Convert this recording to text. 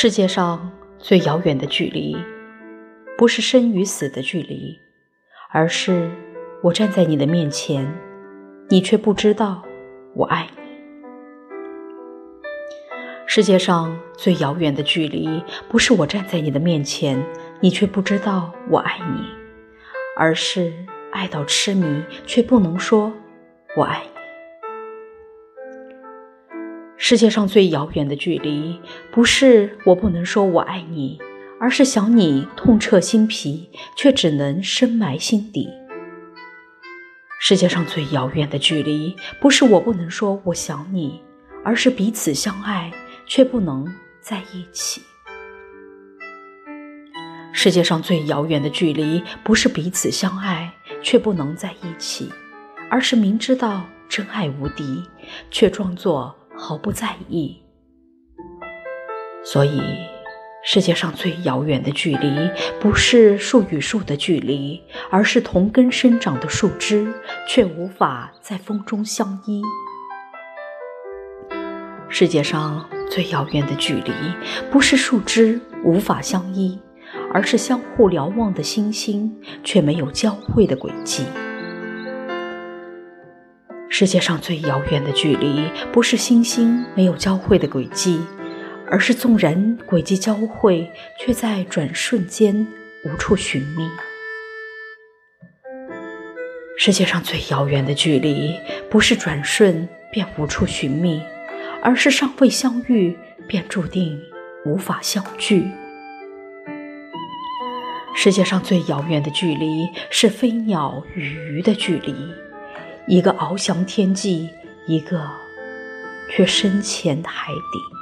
世界上最遥远的距离，不是生与死的距离，而是我站在你的面前，你却不知道我爱你。世界上最遥远的距离，不是我站在你的面前，你却不知道我爱你，而是爱到痴迷，却不能说我爱你。世界上最遥远的距离，不是我不能说我爱你，而是想你痛彻心脾，却只能深埋心底。世界上最遥远的距离，不是我不能说我想你，而是彼此相爱，却不能在一起。世界上最遥远的距离，不是彼此相爱却不能在一起，而是明知道真爱无敌，却装作。毫不在意，所以世界上最遥远的距离，不是树与树的距离，而是同根生长的树枝，却无法在风中相依。世界上最遥远的距离，不是树枝无法相依，而是相互瞭望的星星，却没有交汇的轨迹。世界上最遥远的距离，不是星星没有交汇的轨迹，而是纵然轨迹交汇，却在转瞬间无处寻觅。世界上最遥远的距离，不是转瞬便无处寻觅，而是尚未相遇便注定无法相聚。世界上最遥远的距离，是飞鸟与鱼的距离。一个翱翔天际，一个却深潜海底。